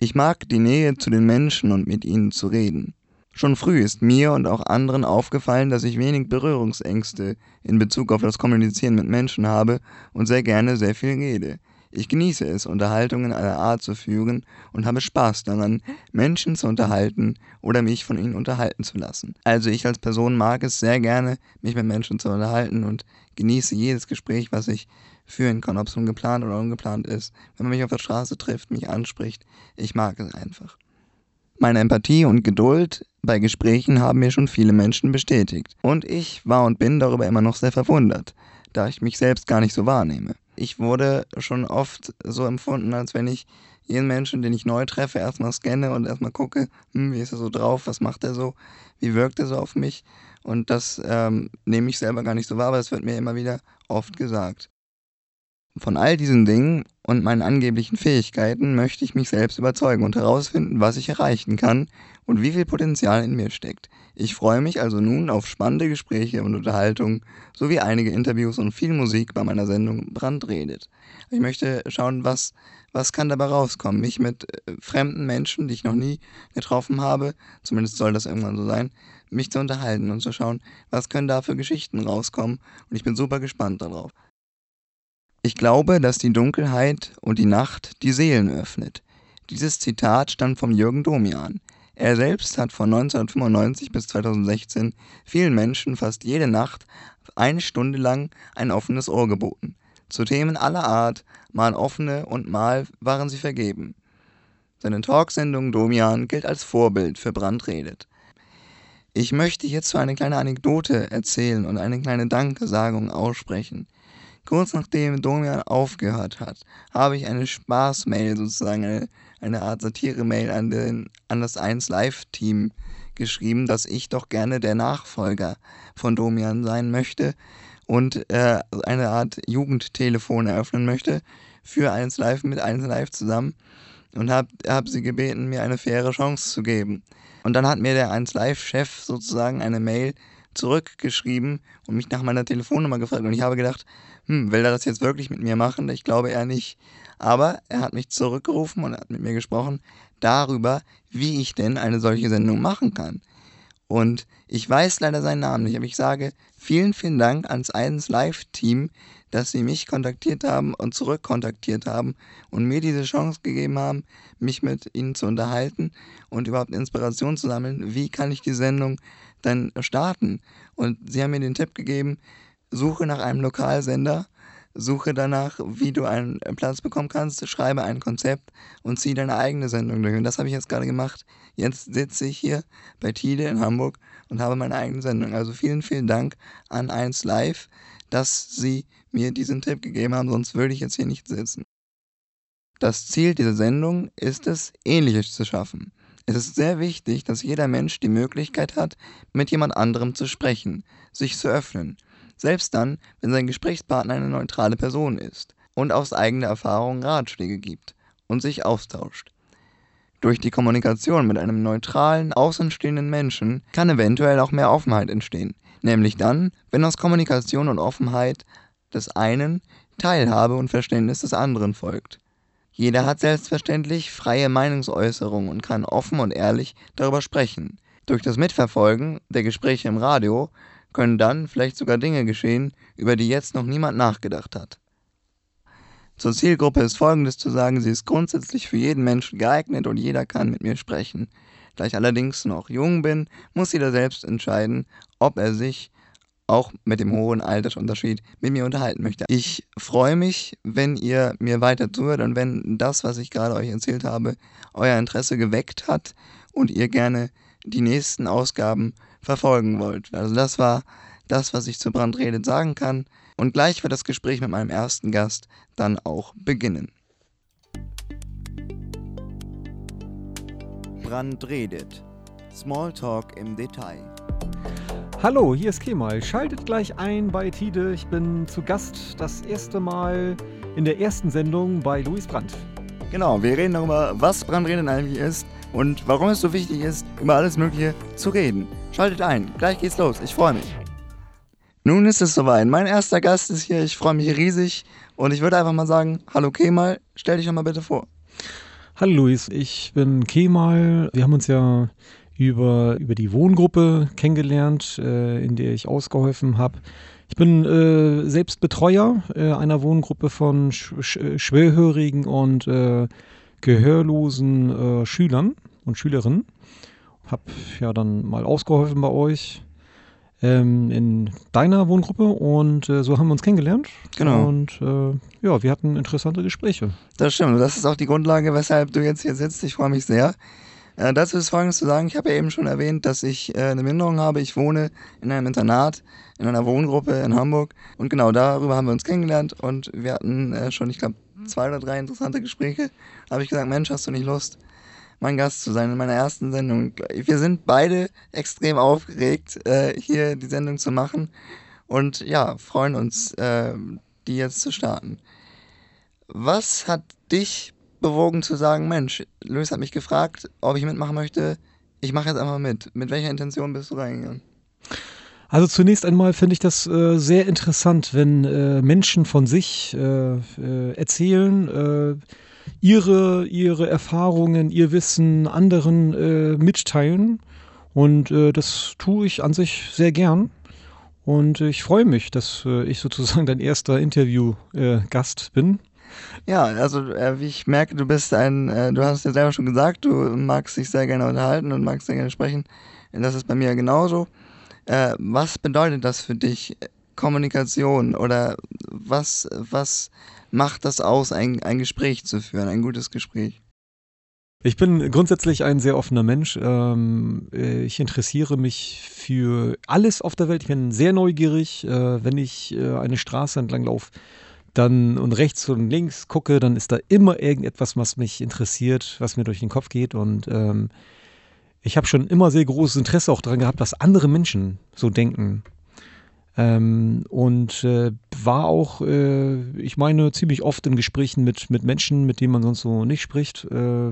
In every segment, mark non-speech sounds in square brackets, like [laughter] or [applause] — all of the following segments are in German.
Ich mag die Nähe zu den Menschen und mit ihnen zu reden. Schon früh ist mir und auch anderen aufgefallen, dass ich wenig Berührungsängste in Bezug auf das Kommunizieren mit Menschen habe und sehr gerne sehr viel rede. Ich genieße es, Unterhaltungen aller Art zu führen und habe Spaß daran, Menschen zu unterhalten oder mich von ihnen unterhalten zu lassen. Also ich als Person mag es sehr gerne, mich mit Menschen zu unterhalten und genieße jedes Gespräch, was ich führen kann, ob es nun geplant oder ungeplant ist. Wenn man mich auf der Straße trifft, mich anspricht, ich mag es einfach. Meine Empathie und Geduld bei Gesprächen haben mir schon viele Menschen bestätigt. Und ich war und bin darüber immer noch sehr verwundert, da ich mich selbst gar nicht so wahrnehme ich wurde schon oft so empfunden, als wenn ich jeden Menschen, den ich neu treffe, erstmal scanne und erstmal gucke, hm, wie ist er so drauf, was macht er so, wie wirkt er so auf mich. Und das ähm, nehme ich selber gar nicht so wahr, aber das wird mir immer wieder oft gesagt. Von all diesen Dingen und meinen angeblichen Fähigkeiten möchte ich mich selbst überzeugen und herausfinden, was ich erreichen kann und wie viel Potenzial in mir steckt. Ich freue mich also nun auf spannende Gespräche und Unterhaltungen sowie einige Interviews und viel Musik bei meiner Sendung Brand redet. Ich möchte schauen, was, was kann dabei rauskommen. Mich mit äh, fremden Menschen, die ich noch nie getroffen habe, zumindest soll das irgendwann so sein, mich zu unterhalten und zu schauen, was können da für Geschichten rauskommen. Und ich bin super gespannt darauf. Ich glaube, dass die Dunkelheit und die Nacht die Seelen öffnet. Dieses Zitat stammt vom Jürgen Domian. Er selbst hat von 1995 bis 2016 vielen Menschen fast jede Nacht eine Stunde lang ein offenes Ohr geboten. Zu Themen aller Art, mal offene und mal waren sie vergeben. Seine Talksendung Domian gilt als Vorbild für Brandredet. Ich möchte hierzu eine kleine Anekdote erzählen und eine kleine Dankesagung aussprechen. Kurz nachdem Domian aufgehört hat, habe ich eine Spaßmail, sozusagen eine eine Art Satire-Mail an, an das 1 Live-Team geschrieben, dass ich doch gerne der Nachfolger von Domian sein möchte und äh, eine Art Jugendtelefon eröffnen möchte für 1 Live mit 1 Live zusammen und habe hab sie gebeten, mir eine faire Chance zu geben. Und dann hat mir der 1 Live-Chef sozusagen eine Mail zurückgeschrieben und mich nach meiner Telefonnummer gefragt. Und ich habe gedacht, hm, will er das jetzt wirklich mit mir machen? Ich glaube eher nicht. Aber er hat mich zurückgerufen und hat mit mir gesprochen darüber, wie ich denn eine solche Sendung machen kann. Und ich weiß leider seinen Namen nicht, aber ich sage vielen, vielen Dank ans 1 Live-Team, dass sie mich kontaktiert haben und zurückkontaktiert haben und mir diese Chance gegeben haben, mich mit ihnen zu unterhalten und überhaupt Inspiration zu sammeln. Wie kann ich die Sendung dann starten? Und sie haben mir den Tipp gegeben, suche nach einem Lokalsender suche danach, wie du einen Platz bekommen kannst, schreibe ein Konzept und ziehe deine eigene Sendung durch. Und das habe ich jetzt gerade gemacht. Jetzt sitze ich hier bei Tide in Hamburg und habe meine eigene Sendung. Also vielen, vielen Dank an 1 Live, dass sie mir diesen Tipp gegeben haben, sonst würde ich jetzt hier nicht sitzen. Das Ziel dieser Sendung ist es, Ähnliches zu schaffen. Es ist sehr wichtig, dass jeder Mensch die Möglichkeit hat, mit jemand anderem zu sprechen, sich zu öffnen selbst dann, wenn sein Gesprächspartner eine neutrale Person ist und aus eigener Erfahrung Ratschläge gibt und sich austauscht. Durch die Kommunikation mit einem neutralen, außenstehenden Menschen kann eventuell auch mehr Offenheit entstehen, nämlich dann, wenn aus Kommunikation und Offenheit des einen Teilhabe und Verständnis des anderen folgt. Jeder hat selbstverständlich freie Meinungsäußerung und kann offen und ehrlich darüber sprechen. Durch das Mitverfolgen der Gespräche im Radio können dann vielleicht sogar Dinge geschehen, über die jetzt noch niemand nachgedacht hat. Zur Zielgruppe ist Folgendes zu sagen, sie ist grundsätzlich für jeden Menschen geeignet und jeder kann mit mir sprechen. Da ich allerdings noch jung bin, muss jeder selbst entscheiden, ob er sich auch mit dem hohen Altersunterschied mit mir unterhalten möchte. Ich freue mich, wenn ihr mir weiter zuhört und wenn das, was ich gerade euch erzählt habe, euer Interesse geweckt hat und ihr gerne die nächsten Ausgaben verfolgen wollt. Also das war das, was ich zu Brandredet sagen kann. Und gleich wird das Gespräch mit meinem ersten Gast dann auch beginnen. Brandredet. Smalltalk im Detail. Hallo, hier ist Kemal. Schaltet gleich ein bei Tide. Ich bin zu Gast das erste Mal in der ersten Sendung bei Luis Brandt. Genau, wir reden darüber, was Brandreden eigentlich ist und warum es so wichtig ist, über alles Mögliche zu reden. Schaltet ein, gleich geht's los, ich freue mich. Nun ist es soweit. Mein erster Gast ist hier, ich freue mich riesig und ich würde einfach mal sagen, hallo Kemal, stell dich doch mal bitte vor. Hallo Luis, ich bin Kemal. Wir haben uns ja über, über die Wohngruppe kennengelernt, äh, in der ich ausgeholfen habe. Ich bin äh, selbst Betreuer äh, einer Wohngruppe von sch sch schwerhörigen und äh, gehörlosen äh, Schülern und Schülerinnen. Hab ja dann mal ausgeholfen bei euch ähm, in deiner Wohngruppe und äh, so haben wir uns kennengelernt. Genau. Und äh, ja, wir hatten interessante Gespräche. Das stimmt. Das ist auch die Grundlage, weshalb du jetzt hier sitzt. Ich freue mich sehr. Äh, dazu ist Folgendes zu sagen. Ich habe ja eben schon erwähnt, dass ich äh, eine Minderung habe. Ich wohne in einem Internat, in einer Wohngruppe in Hamburg. Und genau darüber haben wir uns kennengelernt. Und wir hatten äh, schon, ich glaube, zwei oder drei interessante Gespräche. Da habe ich gesagt, Mensch, hast du nicht Lust, mein Gast zu sein in meiner ersten Sendung. Wir sind beide extrem aufgeregt, äh, hier die Sendung zu machen und ja, freuen uns, äh, die jetzt zu starten. Was hat dich bewogen zu sagen, Mensch, Luis hat mich gefragt, ob ich mitmachen möchte. Ich mache jetzt einfach mit. Mit welcher Intention bist du reingegangen? Also zunächst einmal finde ich das äh, sehr interessant, wenn äh, Menschen von sich äh, äh erzählen, äh, ihre, ihre Erfahrungen, ihr Wissen anderen äh, mitteilen. Und äh, das tue ich an sich sehr gern. Und ich freue mich, dass äh, ich sozusagen dein erster Interviewgast bin. Ja, also äh, wie ich merke, du bist ein, äh, du hast ja selber schon gesagt, du magst dich sehr gerne unterhalten und magst sehr gerne sprechen. Das ist bei mir genauso. Äh, was bedeutet das für dich, Kommunikation? Oder was, was macht das aus, ein, ein Gespräch zu führen, ein gutes Gespräch? Ich bin grundsätzlich ein sehr offener Mensch. Ähm, äh, ich interessiere mich für alles auf der Welt. Ich bin sehr neugierig. Äh, wenn ich äh, eine Straße entlang laufe dann und rechts und links gucke, dann ist da immer irgendetwas, was mich interessiert, was mir durch den Kopf geht. Und ähm, ich habe schon immer sehr großes Interesse auch daran gehabt, was andere Menschen so denken. Ähm, und äh, war auch, äh, ich meine, ziemlich oft in Gesprächen mit, mit Menschen, mit denen man sonst so nicht spricht äh,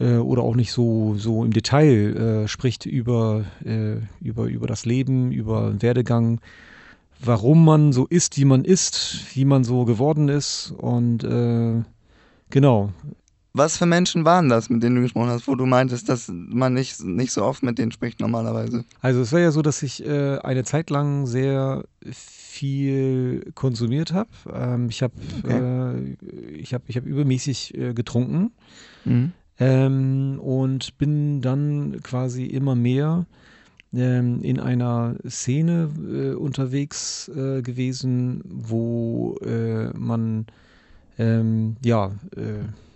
äh oder auch nicht so, so im Detail äh, spricht über, äh, über, über das Leben, über Werdegang, warum man so ist, wie man ist, wie man so geworden ist. Und genau, was für Menschen waren das, mit denen du gesprochen hast, wo du meintest, dass man nicht, nicht so oft mit denen spricht normalerweise? Also es war ja so, dass ich äh, eine Zeit lang sehr viel konsumiert habe. Ähm, ich habe okay. äh, ich hab, ich hab übermäßig äh, getrunken mhm. ähm, und bin dann quasi immer mehr ähm, in einer Szene äh, unterwegs äh, gewesen, wo äh, man ähm,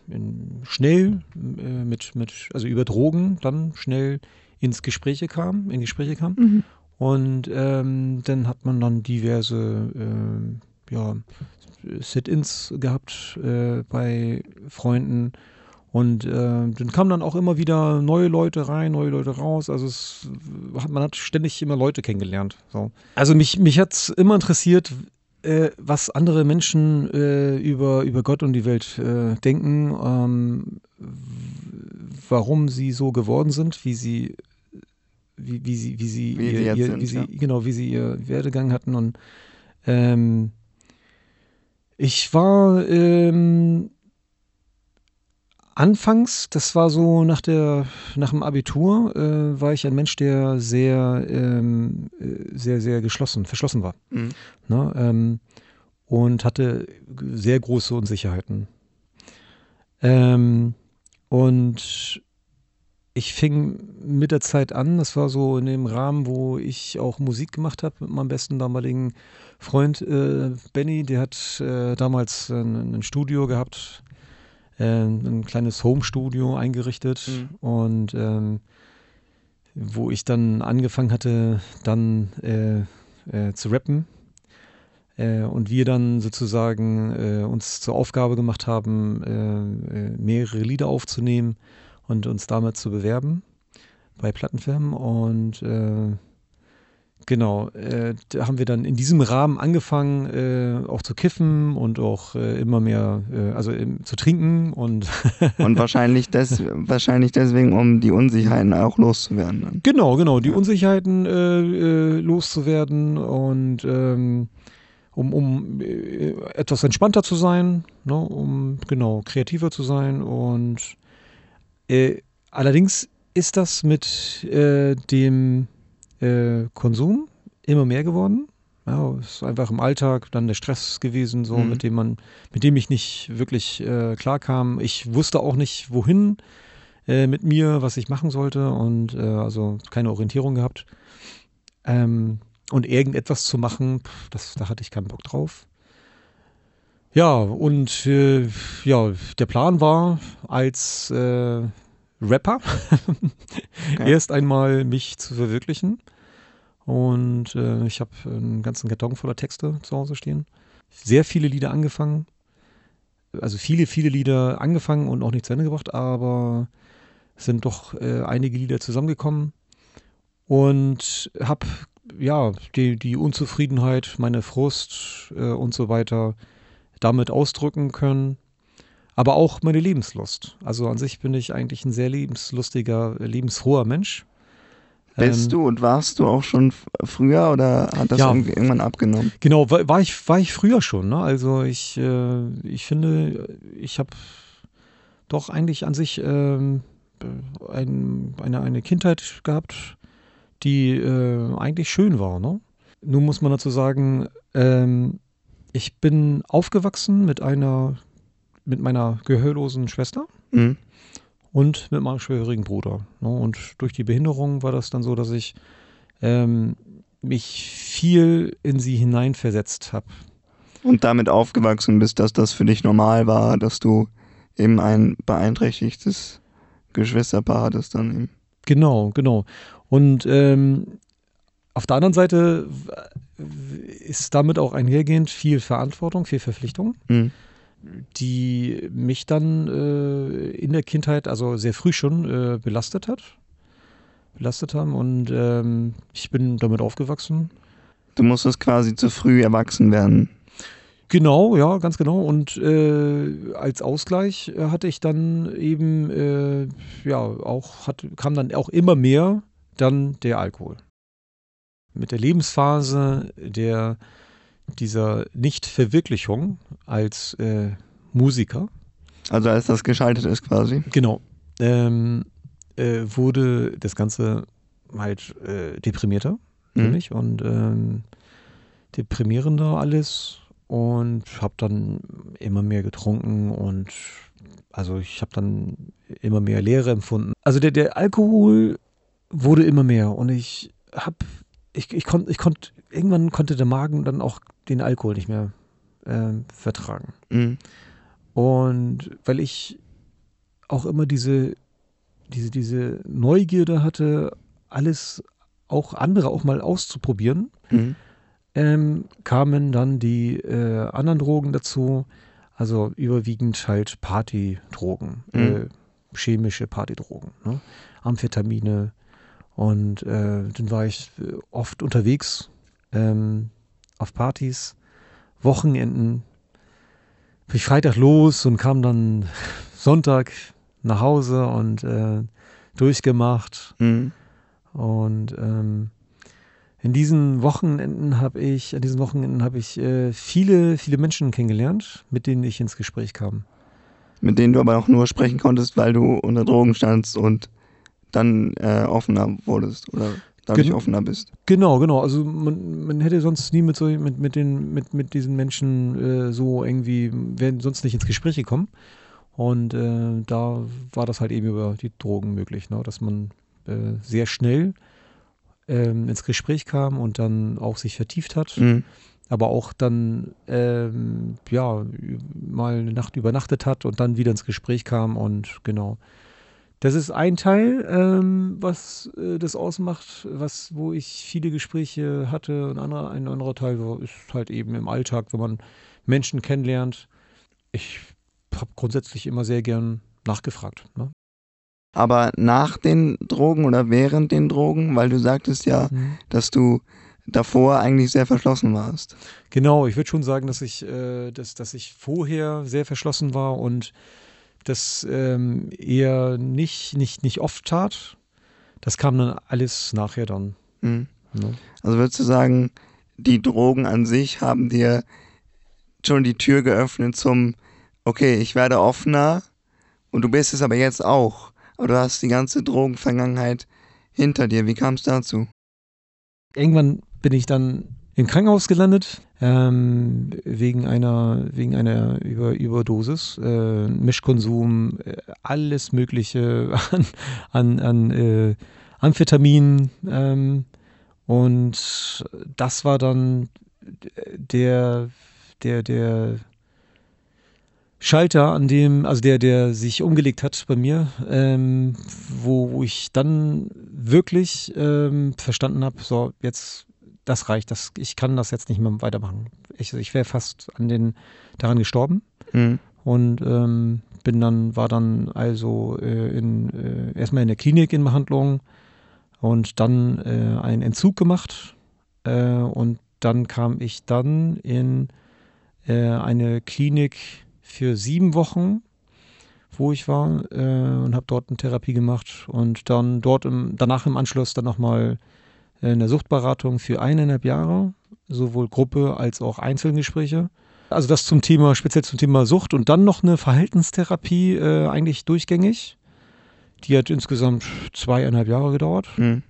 ja schnell äh, mit, mit, also über Drogen dann schnell ins Gespräche kam, in Gespräche kam. Mhm. Und ähm, dann hat man dann diverse äh, ja, Sit-ins gehabt äh, bei Freunden. Und äh, dann kamen dann auch immer wieder neue Leute rein, neue Leute raus. Also es, man hat ständig immer Leute kennengelernt. So. Also mich, mich hat es immer interessiert, äh, was andere Menschen äh, über, über Gott und die Welt äh, denken, ähm, warum sie so geworden sind, wie sie, wie, wie sie, wie sie, wie ihr, ihr, sind, wie sie ja. genau, wie sie ihr Werdegang hatten. Und ähm, ich war ähm, Anfangs, das war so nach der nach dem Abitur, äh, war ich ein Mensch, der sehr ähm, äh, sehr sehr geschlossen, verschlossen war, mhm. ne, ähm, und hatte sehr große Unsicherheiten. Ähm, und ich fing mit der Zeit an, das war so in dem Rahmen, wo ich auch Musik gemacht habe mit meinem besten damaligen Freund äh, Benny, der hat äh, damals ein, ein Studio gehabt ein kleines Home-Studio eingerichtet mhm. und ähm, wo ich dann angefangen hatte, dann äh, äh, zu rappen. Äh, und wir dann sozusagen äh, uns zur Aufgabe gemacht haben, äh, mehrere Lieder aufzunehmen und uns damit zu bewerben bei Plattenfirmen. Und Genau, äh, da haben wir dann in diesem Rahmen angefangen, äh, auch zu kiffen und auch äh, immer mehr, äh, also zu trinken und. [laughs] und wahrscheinlich, des, wahrscheinlich deswegen, um die Unsicherheiten auch loszuwerden. Dann. Genau, genau, die ja. Unsicherheiten äh, äh, loszuwerden und. Ähm, um, um etwas entspannter zu sein, ne, um genau kreativer zu sein. Und äh, allerdings ist das mit dem äh, Konsum immer mehr geworden. Ja, es ist einfach im Alltag dann der Stress gewesen, so Mhm. mit dem man, mit dem ich nicht wirklich äh, klarkam. Ich wusste auch nicht, wohin äh, mit mir, was ich machen sollte und äh, also keine Orientierung gehabt. Ähm, und irgendetwas zu machen, das, da hatte ich keinen Bock drauf. Ja, und äh, ja, der Plan war, als äh, Rapper [laughs] Okay. erst einmal mich zu verwirklichen. Und äh, ich habe einen ganzen Karton voller Texte zu Hause stehen. Sehr viele Lieder angefangen. Also viele, viele Lieder angefangen und auch nicht zu Ende gebracht, aber es sind doch äh, einige Lieder zusammengekommen. Und habe ja die, die Unzufriedenheit, meine Frust äh, und so weiter damit ausdrücken können. Aber auch meine Lebenslust. Also an sich bin ich eigentlich ein sehr lebenslustiger, lebensfroher Mensch. Bist Ähm, du und warst du auch schon früher oder hat das Ja. irgendwie irgendwann abgenommen? Genau, war, ich, war ich früher schon. Ne? Also ich, äh, ich finde, ich habe doch eigentlich an sich ähm, äh, ein, eine, eine Kindheit gehabt, die äh, eigentlich schön war. Ne? Nun muss man dazu sagen, ähm, ich bin aufgewachsen mit einer, mit meiner gehörlosen Schwester Mhm. und mit meinem schwerhörigen Bruder. Ne? Und durch die Behinderung war das dann so, dass ich ähm, mich viel in sie hineinversetzt habe. Und damit aufgewachsen bist, dass das für dich normal war, dass du eben ein beeinträchtigtes Geschwisterpaar hattest dann eben. Genau, genau. Und ähm, auf der anderen Seite ist damit auch einhergehend viel Verantwortung, viel Verpflichtung, Mhm. Die mich dann äh, in der Kindheit, also sehr früh schon, äh, belastet hat. Belastet haben und ähm, ich bin damit aufgewachsen. Du musstest quasi zu früh erwachsen werden. Genau, ja, ganz genau. Und äh, als Ausgleich hatte ich dann eben, äh, ja, auch, hat, kam dann auch immer mehr dann der Alkohol. Mit der Lebensphase der, dieser Nichtverwirklichung als äh, Musiker, Also als das geschaltet ist quasi. genau, ähm, äh, wurde das Ganze halt äh, deprimierter für Mhm. mich und ähm, deprimierender alles und habe dann immer mehr getrunken und also ich habe dann immer mehr Leere empfunden. Also der, der Alkohol wurde immer mehr und ich habe, ich, ich konnte, ich konnte, irgendwann konnte der Magen dann auch den Alkohol nicht mehr ähm, vertragen. Mhm. Und weil ich auch immer diese, diese, diese Neugierde hatte, alles auch andere auch mal auszuprobieren, Mhm. ähm, kamen dann die äh, anderen Drogen dazu, also überwiegend halt Partydrogen, Mhm. äh, chemische Partydrogen, ne? Amphetamine. Und äh, dann war ich äh, oft unterwegs ähm, auf Partys, Wochenenden. Bin ich Freitag los und kam dann [laughs] Sonntag nach Hause und äh, durchgemacht. Mhm. Und ähm, in diesen Wochenenden habe ich, an diesen Wochenenden habe ich äh, viele, viele Menschen kennengelernt, mit denen ich ins Gespräch kam. Mit denen du aber auch nur sprechen konntest, weil du unter Drogen standst und dann äh, offener wurdest oder dadurch Gen- offener bist. Genau, genau. Also man, man hätte sonst nie mit, so, mit, mit, den, mit, mit diesen Menschen äh, so irgendwie, wären sonst nicht ins Gespräch gekommen. Und äh, da war das halt eben über die Drogen möglich, ne? dass man äh, sehr schnell ähm, ins Gespräch kam und dann auch sich vertieft hat. Mhm. aber auch dann ähm, ja mal eine Nacht übernachtet hat und dann wieder ins Gespräch kam und genau. Das ist ein Teil, ähm, was äh, das ausmacht, was wo ich viele Gespräche hatte. Ein anderer, ein anderer Teil war- ist halt eben im Alltag, wenn man Menschen kennenlernt. Ich habe grundsätzlich immer sehr gern nachgefragt. Ne? Aber nach den Drogen oder während den Drogen, weil du sagtest ja, dass du davor eigentlich sehr verschlossen warst. Genau, ich würde schon sagen, dass ich, äh, dass, dass ich vorher sehr verschlossen war und das ähm, eher nicht, nicht, nicht oft tat. Das kam dann alles nachher dann. Mhm. Ne? Also würdest du sagen, die Drogen an sich haben dir schon die Tür geöffnet zum, okay, ich werde offener und du bist es aber jetzt auch. Aber du hast die ganze Drogenvergangenheit hinter dir. Wie kam es dazu? Irgendwann bin ich dann im Krankenhaus gelandet, ähm, wegen einer, wegen einer Über Überdosis, äh, Mischkonsum, äh, alles Mögliche [laughs] an, an, an äh, Amphetamin. Ähm, und das war dann der, der, der Schalter, an dem, also der, der sich umgelegt hat bei mir, ähm, wo, wo ich dann wirklich ähm, verstanden habe, so jetzt, das reicht, das, ich kann das jetzt nicht mehr weitermachen. Ich, ich wäre fast an den, daran gestorben mhm. und ähm, bin dann, war dann also äh, in, äh, erstmal in der Klinik in Behandlung und dann äh, einen Entzug gemacht äh, und dann kam ich dann in äh, eine Klinik für sieben Wochen, wo ich war äh, und habe dort eine Therapie gemacht und dann dort im, danach im Anschluss dann nochmal äh, eine Suchtberatung für eineinhalb Jahre, sowohl Gruppe als auch Einzelgespräche. Also das zum Thema, speziell zum Thema Sucht und dann noch eine Verhaltenstherapie äh, eigentlich durchgängig. Die hat insgesamt zweieinhalb Jahre gedauert. Mhm.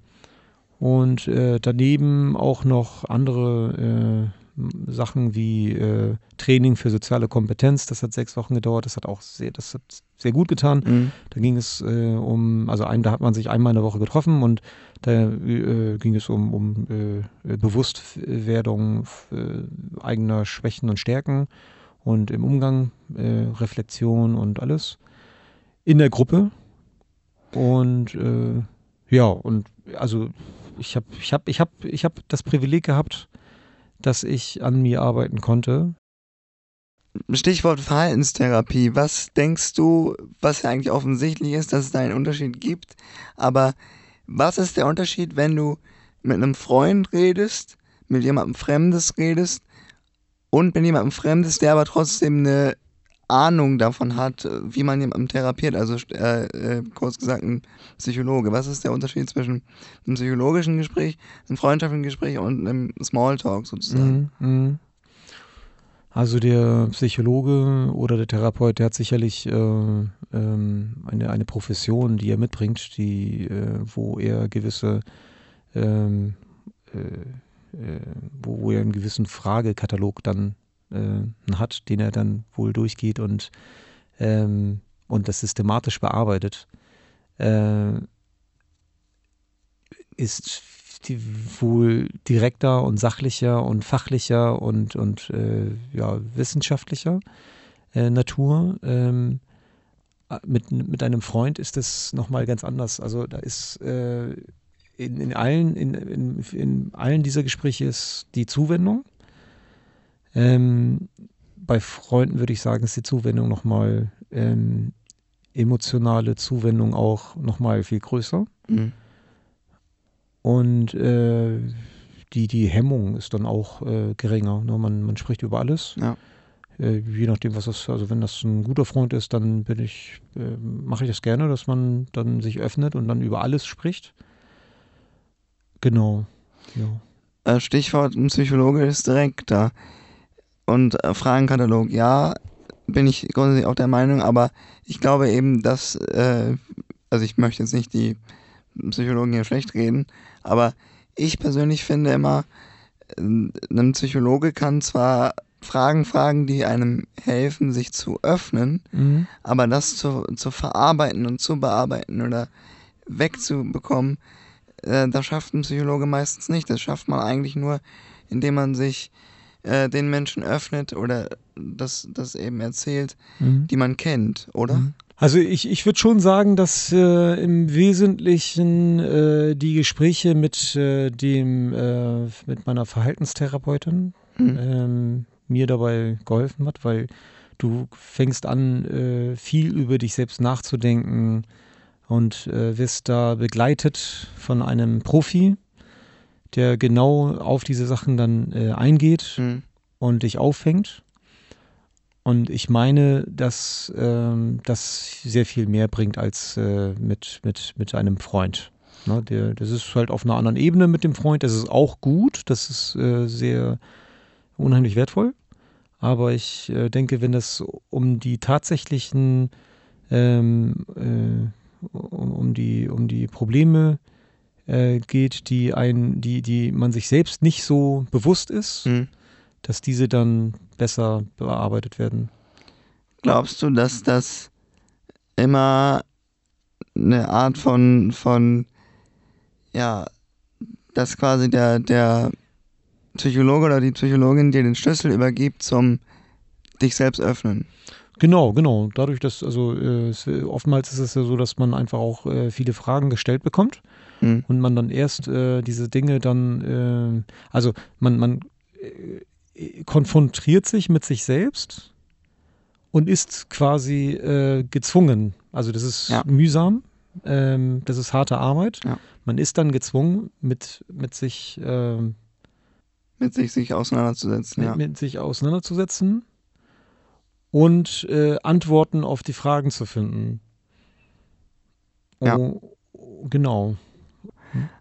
Und äh, daneben auch noch andere äh, Sachen wie äh, Training für soziale Kompetenz, das hat sechs Wochen gedauert, das hat auch sehr, das hat sehr gut getan. Mhm. Da ging es äh, um, also ein, da hat man sich einmal in der Woche getroffen und da äh, ging es um, um äh, Bewusstwerdung äh, eigener Schwächen und Stärken und im Umgang, äh, Reflexion und alles in der Gruppe. Und ja, und also ich habe ich hab, ich hab, ich hab das Privileg gehabt, dass ich an mir arbeiten konnte. Stichwort Verhaltenstherapie. Was denkst du, was ja eigentlich offensichtlich ist, dass es da einen Unterschied gibt, aber was ist der Unterschied, wenn du mit einem Freund redest, mit jemandem Fremdes redest und mit jemandem Fremdes, der aber trotzdem eine Ahnung davon hat, äh, wie man jemanden therapiert, also äh, äh, kurz gesagt ein Psychologe. Was ist der Unterschied zwischen einem psychologischen Gespräch, einem freundschaftlichen Gespräch und einem Smalltalk sozusagen? Mm, mm. Also der Psychologe oder der Therapeut, der hat sicherlich äh, ähm, eine, eine Profession, die er mitbringt, die, äh, wo er gewisse ähm, äh, wo, wo er einen gewissen Fragekatalog dann äh, hat, den er dann wohl durchgeht und, ähm, und das systematisch bearbeitet, äh, ist die wohl direkter und sachlicher und fachlicher und, und äh, ja, wissenschaftlicher äh, Natur. Ähm, mit, mit einem Freund ist das nochmal ganz anders. Also da ist äh, in, in, allen, in, in, in allen dieser Gespräche ist die Zuwendung ähm, bei Freunden würde ich sagen, ist die Zuwendung nochmal ähm, emotionale Zuwendung auch nochmal viel größer. Mhm. Und äh, die, die Hemmung ist dann auch äh, geringer. Ne? Man, man spricht über alles. Ja. Äh, je nachdem, was das, also wenn das ein guter Freund ist, dann bin ich, äh, mache ich das gerne, dass man dann sich öffnet und dann über alles spricht. Genau. Ja. Äh, Stichwort ein Psychologe ist direkt da. Und äh, Fragenkatalog, ja, bin ich grundsätzlich auch der Meinung, aber ich glaube eben, dass, äh, also ich möchte jetzt nicht die Psychologen hier schlecht reden, aber ich persönlich finde immer, äh, ein Psychologe kann zwar Fragen fragen, die einem helfen, sich zu öffnen, mhm. aber das zu, zu verarbeiten und zu bearbeiten oder wegzubekommen, äh, das schafft ein Psychologe meistens nicht. Das schafft man eigentlich nur, indem man sich äh, den Menschen öffnet oder das, das eben erzählt, mhm. die man kennt, oder? Mhm. Also ich, ich würde schon sagen, dass äh, im Wesentlichen äh, die Gespräche mit äh, dem äh, mit meiner Verhaltenstherapeutin mhm. ähm, mir dabei geholfen hat, weil du fängst an, äh, viel über dich selbst nachzudenken und wirst da begleitet von einem Profi, der genau auf diese Sachen dann äh, eingeht mhm. und dich auffängt. Und ich meine, dass ähm, das sehr viel mehr bringt als äh, mit, mit, mit einem Freund. Na, der, das ist halt auf einer anderen Ebene mit dem Freund. Das ist auch gut. Das ist äh, sehr unheimlich wertvoll. Aber ich äh, denke, wenn es um die tatsächlichen, ähm, äh, um, um, die, um die Probleme äh, geht, die, ein, die, die man sich selbst nicht so bewusst ist, mhm. dass diese dann besser bearbeitet werden. Glaubst du, dass das immer eine Art von, von ja, dass quasi der, der Psychologe oder die Psychologin dir den Schlüssel übergibt zum dich selbst öffnen. Genau, genau. Dadurch, dass, also äh, oftmals ist es ja so, dass man einfach auch äh, viele Fragen gestellt bekommt mhm. und man dann erst äh, diese Dinge dann, äh, also man, man äh, konfrontiert sich mit sich selbst und ist quasi äh, gezwungen. Also das ist ja. mühsam, ähm, das ist harte Arbeit. Ja. Man ist dann gezwungen, mit, mit sich ähm, mit sich, sich auseinanderzusetzen. Mit, ja. mit sich auseinanderzusetzen und äh, Antworten auf die Fragen zu finden. Oh, ja.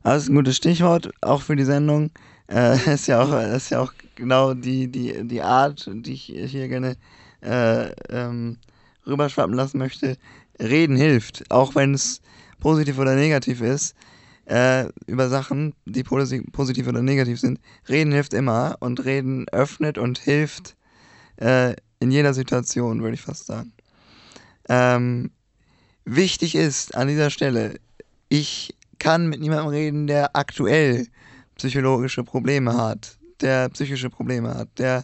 Das ist ein gutes Stichwort, auch für die Sendung. Äh, [laughs] ist, ja auch, ist ja auch genau die, die, die Art, die ich hier gerne äh, ähm, rüberschwappen lassen möchte. Reden hilft, auch wenn es positiv oder negativ ist äh, über Sachen, die positiv oder negativ sind. Reden hilft immer und reden öffnet und hilft äh, in jeder Situation, würde ich fast sagen. Ähm, wichtig ist an dieser Stelle, ich kann mit niemandem reden, der aktuell psychologische Probleme hat, der psychische Probleme hat, der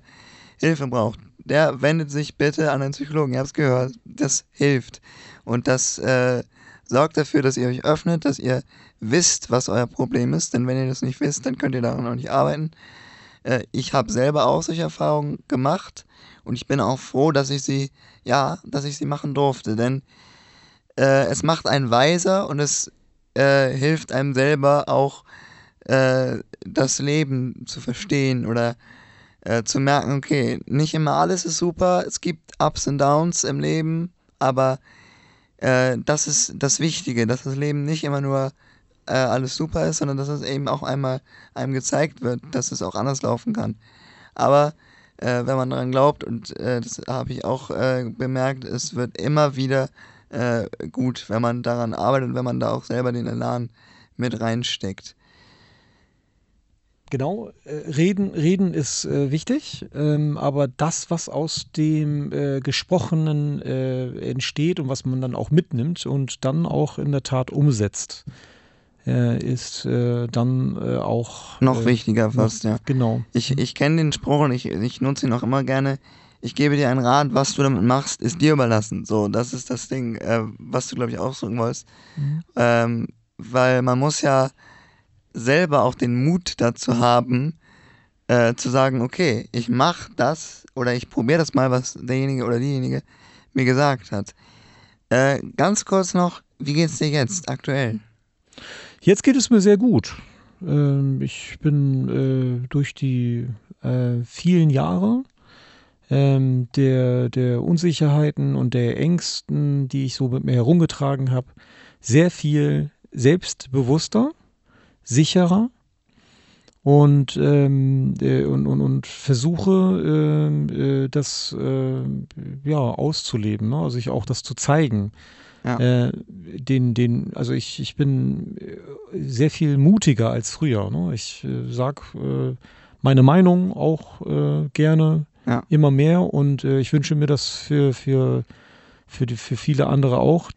Hilfe braucht. Der wendet sich bitte an einen Psychologen. Ihr habt es gehört. Das hilft. Und das äh, sorgt dafür, dass ihr euch öffnet, dass ihr wisst, was euer Problem ist, denn wenn ihr das nicht wisst, dann könnt ihr daran auch nicht arbeiten. Äh, ich habe selber auch solche Erfahrungen gemacht und ich bin auch froh, dass ich sie, ja, dass ich sie machen durfte, denn äh, es macht einen weiser und es äh, hilft einem selber auch äh, das Leben zu verstehen oder äh, zu merken, okay, nicht immer alles ist super, es gibt Ups und Downs im Leben, aber äh, das ist das Wichtige, dass das Leben nicht immer nur äh, alles super ist, sondern dass es eben auch einmal einem gezeigt wird, dass es auch anders laufen kann. Aber wenn man daran glaubt, und das habe ich auch bemerkt, es wird immer wieder äh, gut, wenn man daran arbeitet und wenn man da auch selber den Elan mit reinsteckt. Genau, äh, reden, reden ist äh, wichtig, ähm, aber das, was aus dem äh, Gesprochenen äh, entsteht und was man dann auch mitnimmt und dann auch in der Tat umsetzt, äh, ist äh, dann äh, auch. Noch äh, wichtiger fast, noch, ja. Genau. Ich, ich kenne den Spruch und ich, ich nutze ihn auch immer gerne. Ich gebe dir einen Rat, was du damit machst, ist dir überlassen. So, das ist das Ding, äh, was du, glaube ich, ausdrücken wolltest. Mhm. Ähm, weil man muss ja selber auch den Mut dazu haben, äh, zu sagen, okay, ich mache das oder ich probiere das mal, was derjenige oder diejenige mir gesagt hat. Äh, ganz kurz noch, wie geht's dir jetzt aktuell? Jetzt geht es mir sehr gut. Ähm, ich bin äh, durch die äh, vielen Jahre ähm, der, der Unsicherheiten und der Ängsten, die ich so mit mir herumgetragen habe, sehr viel selbstbewusster, sicherer und, ähm, äh, und, und, und, versuche, ähm, äh, das äh, ja, auszuleben, ne? also ich auch das zu zeigen. Ja. Äh, den, den, also ich, ich bin äh, sehr viel mutiger als früher. Ne? Ich äh, sag äh, meine Meinung auch äh, gerne ja. immer mehr und äh, ich wünsche mir das für, für, für, die, für viele andere auch.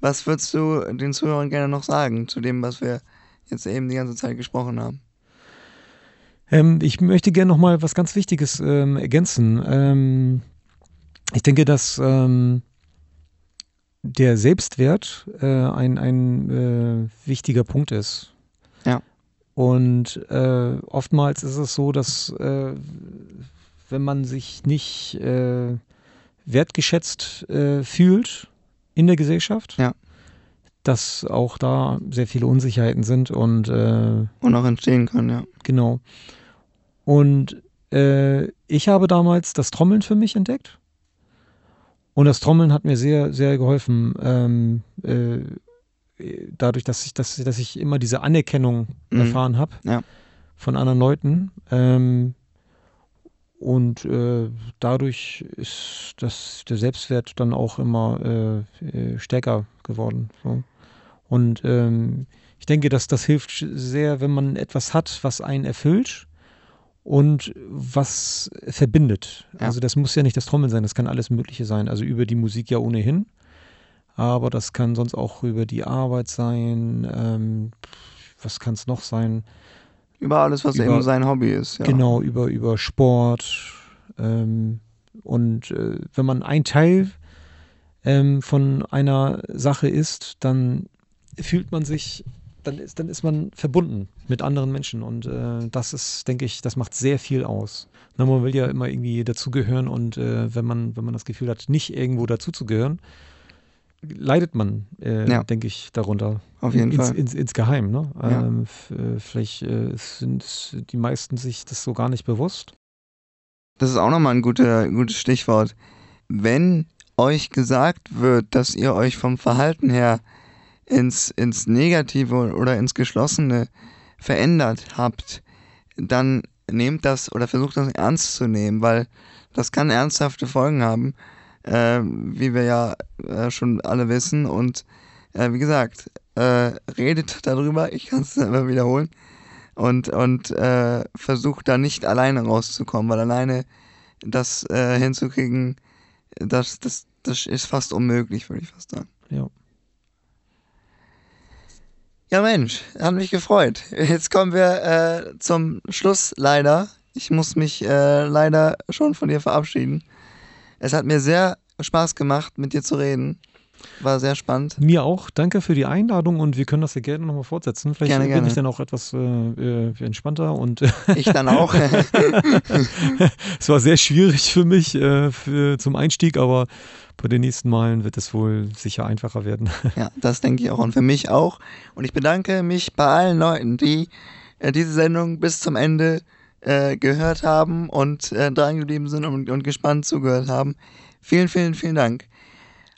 Was würdest du den Zuhörern gerne noch sagen zu dem, was wir jetzt eben die ganze Zeit gesprochen haben? Ähm, ich möchte gerne noch mal was ganz Wichtiges ähm, ergänzen. Ähm, ich denke, dass ähm, der Selbstwert äh, ein, ein äh, wichtiger Punkt ist. Ja. Und äh, oftmals ist es so, dass äh, wenn man sich nicht äh, wertgeschätzt äh, fühlt in der Gesellschaft, ja. dass auch da sehr viele Unsicherheiten sind und und auch entstehen können, ja. Genau. Und ich habe damals das Trommeln für mich entdeckt und das Trommeln hat mir sehr, sehr geholfen, ähm, äh, dadurch, dass ich, dass, dass ich immer diese Anerkennung Mhm. erfahren habe Ja. von anderen Leuten. Ähm, und äh, dadurch ist das, der Selbstwert dann auch immer äh, äh, stärker geworden. So. Und ähm, ich denke, dass das hilft sehr, wenn man etwas hat, was einen erfüllt und was verbindet. Ja. Also das muss ja nicht das Trommeln sein, das kann alles Mögliche sein. Also über die Musik ja ohnehin. Aber das kann sonst auch über die Arbeit sein. Ähm, was kann es noch sein? Über alles, was Über- eben sein Hobby ist. Ja. Genau, über, über Sport. Ähm, und äh, wenn man ein Teil ähm, von einer Sache ist, dann fühlt man sich, dann ist, dann ist man verbunden mit anderen Menschen. Und äh, das ist, denke ich, das macht sehr viel aus. Na, man will ja immer irgendwie dazugehören und äh, wenn man, wenn man das Gefühl hat, nicht irgendwo dazuzugehören, leidet man, äh, Ja. denke ich, darunter. Auf jeden ins, Fall. Ins, insgeheim, ne? Ja. Ähm, äh, vielleicht äh, sind die meisten sich das so gar nicht bewusst. Das ist auch nochmal ein guter, gutes Stichwort. Wenn euch gesagt wird, dass ihr euch vom Verhalten her ins, ins Negative oder ins Geschlossene verändert habt, dann nehmt das oder versucht das ernst zu nehmen, weil das kann ernsthafte Folgen haben, äh, wie wir ja äh, schon alle wissen. Und äh, wie gesagt, äh, redet darüber, ich kann es [laughs] immer wiederholen, und, und äh, versucht da nicht alleine rauszukommen, weil alleine das äh, hinzukriegen, das, das, das ist fast unmöglich, würde ich fast sagen. Ja. Ja, Mensch, hat mich gefreut. Jetzt kommen wir äh, zum Schluss leider. Ich muss mich äh, leider schon von dir verabschieden. Es hat mir sehr Spaß gemacht, mit dir zu reden. War sehr spannend. Mir auch. Danke für die Einladung und wir können das ja gerne nochmal fortsetzen. Vielleicht Gerne, bin gerne. ich dann auch etwas äh, äh, entspannter und [laughs] Ich dann auch. [laughs] es war sehr schwierig für mich äh, für, zum Einstieg, aber bei den nächsten Malen wird es wohl sicher einfacher werden. [laughs] Ja, das denke ich auch und für mich auch. Und ich bedanke mich bei allen Leuten, die äh, diese Sendung bis zum Ende äh, gehört haben und äh, dran geblieben sind und, und gespannt zugehört haben. Vielen, vielen, vielen Dank.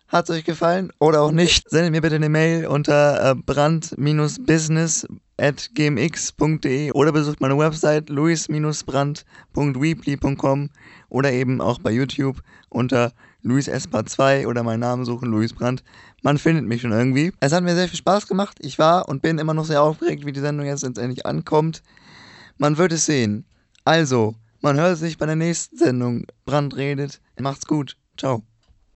Hat es euch gefallen oder auch nicht? Sendet mir bitte eine Mail unter äh, brand-business.gmx.de oder besucht meine Website luis-brand.weebly.com oder eben auch bei YouTube unter Luis Espa 2 oder meinen Namen suchen, Luis Brandt. Man findet mich schon irgendwie. Es hat mir sehr viel Spaß gemacht. Ich war und bin immer noch sehr aufgeregt, wie die Sendung jetzt letztendlich ankommt. Man wird es sehen. Also, man hört sich bei der nächsten Sendung. Brand redet. Macht's gut. Ciao.